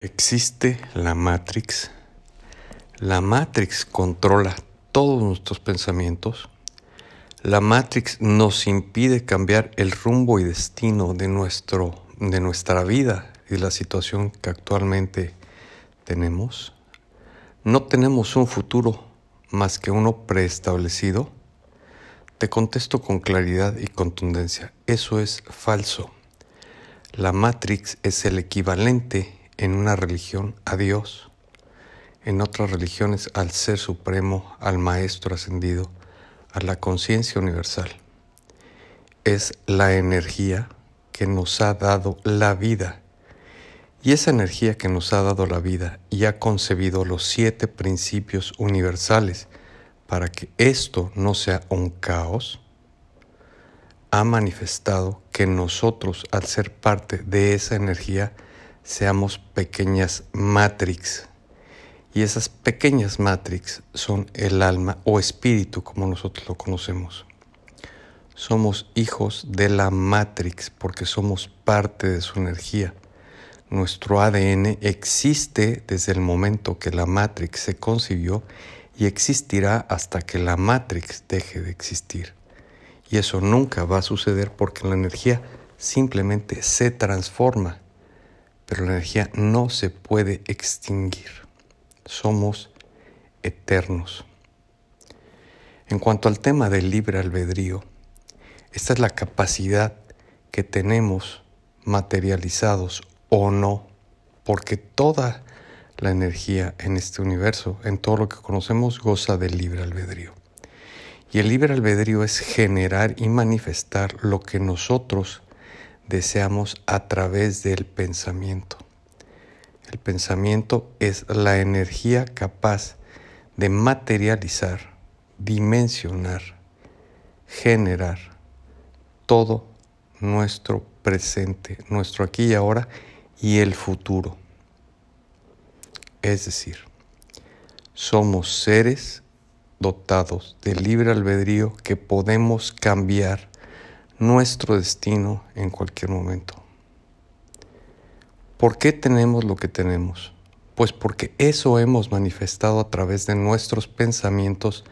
Existe la Matrix. La Matrix controla todos nuestros pensamientos. La Matrix nos impide cambiar el rumbo y destino de, nuestro, de nuestra vida y la situación que actualmente tenemos. No tenemos un futuro más que uno preestablecido. Te contesto con claridad y contundencia. Eso es falso. La Matrix es el equivalente en una religión a Dios, en otras religiones al Ser Supremo, al Maestro Ascendido, a la conciencia universal. Es la energía que nos ha dado la vida. Y esa energía que nos ha dado la vida y ha concebido los siete principios universales para que esto no sea un caos, ha manifestado que nosotros, al ser parte de esa energía, seamos pequeñas matrix. Y esas pequeñas matrix son el alma o espíritu como nosotros lo conocemos. Somos hijos de la matrix porque somos parte de su energía. Nuestro ADN existe desde el momento que la matrix se concibió y existirá hasta que la matrix deje de existir. Y eso nunca va a suceder porque la energía simplemente se transforma pero la energía no se puede extinguir. Somos eternos. En cuanto al tema del libre albedrío, esta es la capacidad que tenemos materializados o no, porque toda la energía en este universo, en todo lo que conocemos, goza del libre albedrío. Y el libre albedrío es generar y manifestar lo que nosotros deseamos a través del pensamiento. El pensamiento es la energía capaz de materializar, dimensionar, generar todo nuestro presente, nuestro aquí y ahora y el futuro. Es decir, somos seres dotados de libre albedrío que podemos cambiar nuestro destino en cualquier momento. ¿Por qué tenemos lo que tenemos? Pues porque eso hemos manifestado a través de nuestros pensamientos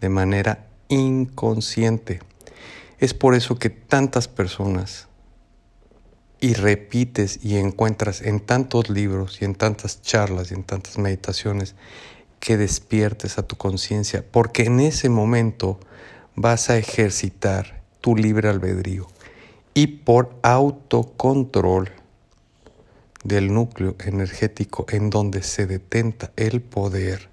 de manera inconsciente. Es por eso que tantas personas y repites y encuentras en tantos libros y en tantas charlas y en tantas meditaciones que despiertes a tu conciencia, porque en ese momento vas a ejercitar tu libre albedrío y por autocontrol del núcleo energético en donde se detenta el poder,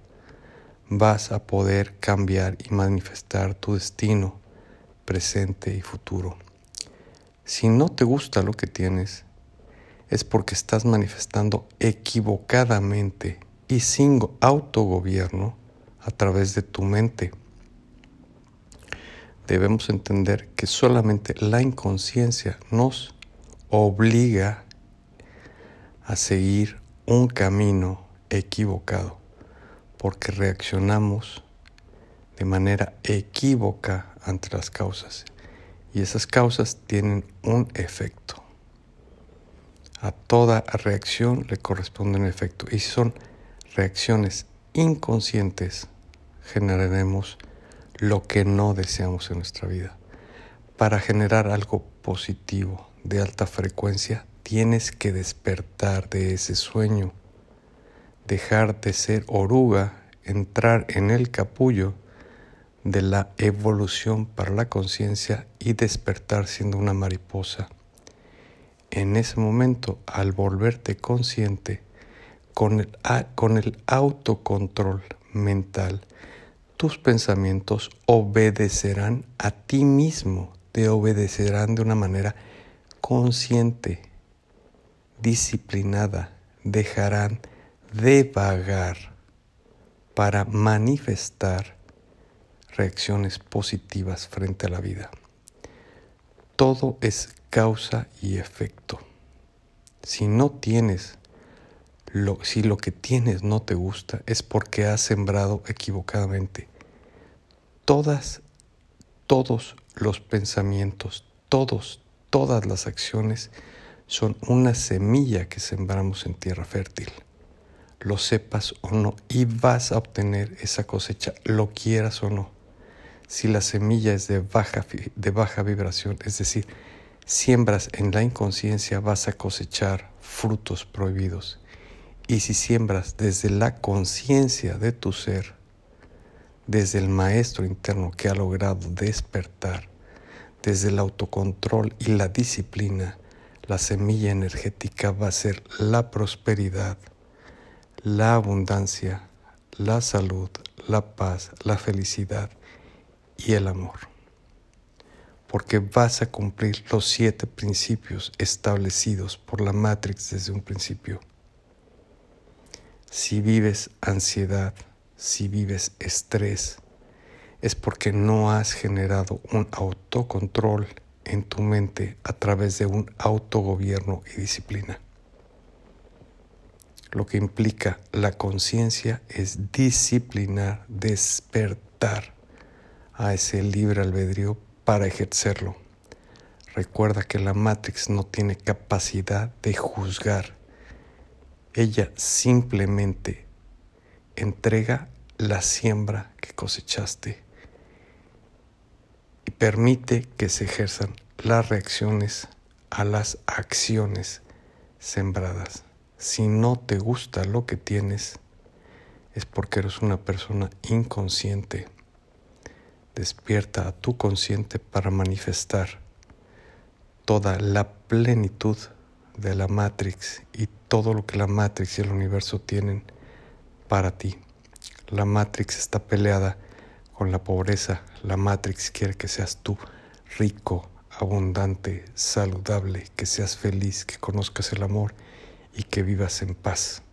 vas a poder cambiar y manifestar tu destino presente y futuro. Si no te gusta lo que tienes, es porque estás manifestando equivocadamente y sin autogobierno a través de tu mente debemos entender que solamente la inconsciencia nos obliga a seguir un camino equivocado, porque reaccionamos de manera equívoca ante las causas y esas causas tienen un efecto. A toda reacción le corresponde un efecto y si son reacciones inconscientes generaremos lo que no deseamos en nuestra vida. Para generar algo positivo de alta frecuencia, tienes que despertar de ese sueño, dejar de ser oruga, entrar en el capullo de la evolución para la conciencia y despertar siendo una mariposa. En ese momento, al volverte consciente, con el, con el autocontrol mental, tus pensamientos obedecerán a ti mismo, te obedecerán de una manera consciente, disciplinada, dejarán de vagar para manifestar reacciones positivas frente a la vida. Todo es causa y efecto. Si no tienes lo, si lo que tienes no te gusta, es porque has sembrado equivocadamente todas, todos los pensamientos, todos, todas las acciones son una semilla que sembramos en tierra fértil. Lo sepas o no, y vas a obtener esa cosecha, lo quieras o no. Si la semilla es de baja, de baja vibración, es decir, siembras en la inconsciencia, vas a cosechar frutos prohibidos. Y si siembras desde la conciencia de tu ser, desde el maestro interno que ha logrado despertar, desde el autocontrol y la disciplina, la semilla energética va a ser la prosperidad, la abundancia, la salud, la paz, la felicidad y el amor. Porque vas a cumplir los siete principios establecidos por la Matrix desde un principio. Si vives ansiedad, si vives estrés, es porque no has generado un autocontrol en tu mente a través de un autogobierno y disciplina. Lo que implica la conciencia es disciplinar, despertar a ese libre albedrío para ejercerlo. Recuerda que la Matrix no tiene capacidad de juzgar. Ella simplemente entrega la siembra que cosechaste y permite que se ejerzan las reacciones a las acciones sembradas. Si no te gusta lo que tienes, es porque eres una persona inconsciente. Despierta a tu consciente para manifestar toda la plenitud de la Matrix y todo lo que la Matrix y el universo tienen para ti. La Matrix está peleada con la pobreza. La Matrix quiere que seas tú rico, abundante, saludable, que seas feliz, que conozcas el amor y que vivas en paz.